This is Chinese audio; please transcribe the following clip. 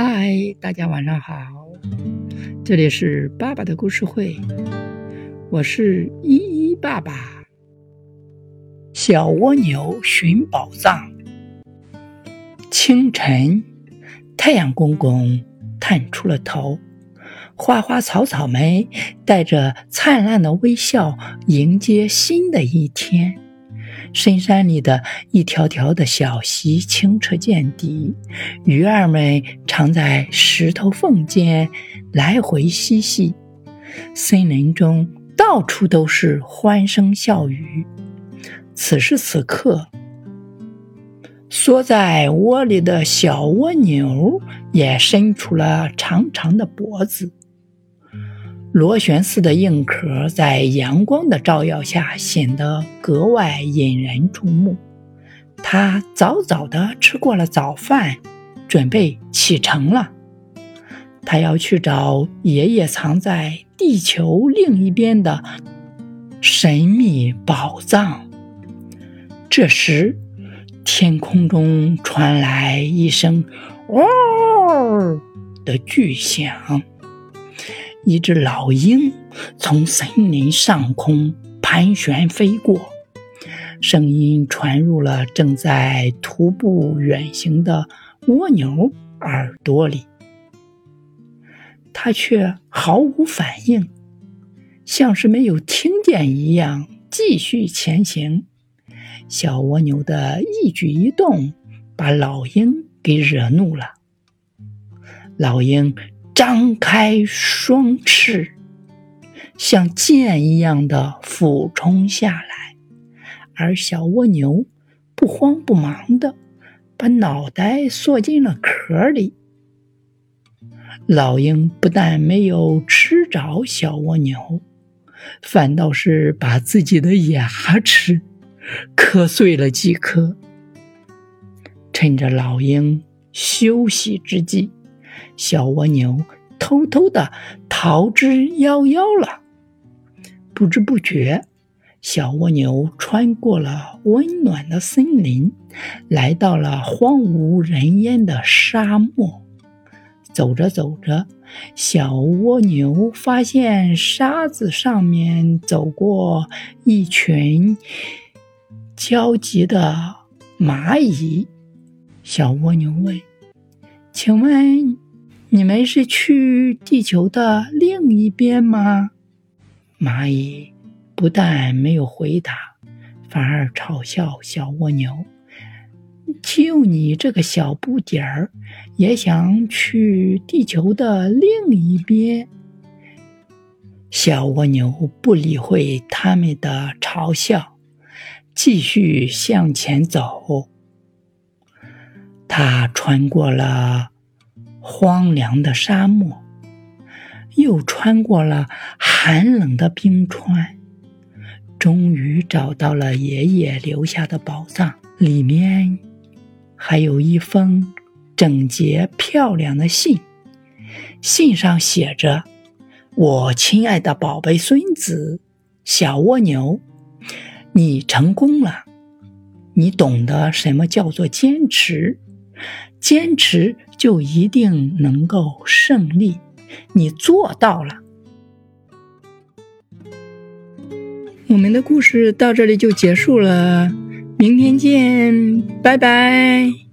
嗨，大家晚上好，这里是爸爸的故事会，我是依依爸爸。小蜗牛寻宝藏。清晨，太阳公公探出了头，花花草草们带着灿烂的微笑迎接新的一天。深山里的一条条的小溪清澈见底，鱼儿们常在石头缝间来回嬉戏。森林中到处都是欢声笑语。此时此刻，缩在窝里的小蜗牛也伸出了长长的脖子。螺旋似的硬壳在阳光的照耀下显得格外引人注目。它早早地吃过了早饭，准备启程了。它要去找爷爷藏在地球另一边的神秘宝藏。这时，天空中传来一声“嗷”的巨响。一只老鹰从森林上空盘旋飞过，声音传入了正在徒步远行的蜗牛耳朵里。它却毫无反应，像是没有听见一样，继续前行。小蜗牛的一举一动把老鹰给惹怒了。老鹰。张开双翅，像箭一样的俯冲下来，而小蜗牛不慌不忙的把脑袋缩进了壳里。老鹰不但没有吃着小蜗牛，反倒是把自己的牙齿磕碎了几颗。趁着老鹰休息之际。小蜗牛偷偷的逃之夭夭了。不知不觉，小蜗牛穿过了温暖的森林，来到了荒无人烟的沙漠。走着走着，小蜗牛发现沙子上面走过一群焦急的蚂蚁。小蜗牛问：“请问？”你们是去地球的另一边吗？蚂蚁不但没有回答，反而嘲笑小蜗牛：“就你这个小不点儿，也想去地球的另一边？”小蜗牛不理会他们的嘲笑，继续向前走。他穿过了。荒凉的沙漠，又穿过了寒冷的冰川，终于找到了爷爷留下的宝藏。里面还有一封整洁漂亮的信，信上写着：“我亲爱的宝贝孙子小蜗牛，你成功了，你懂得什么叫做坚持。”坚持就一定能够胜利，你做到了。我们的故事到这里就结束了，明天见，拜拜。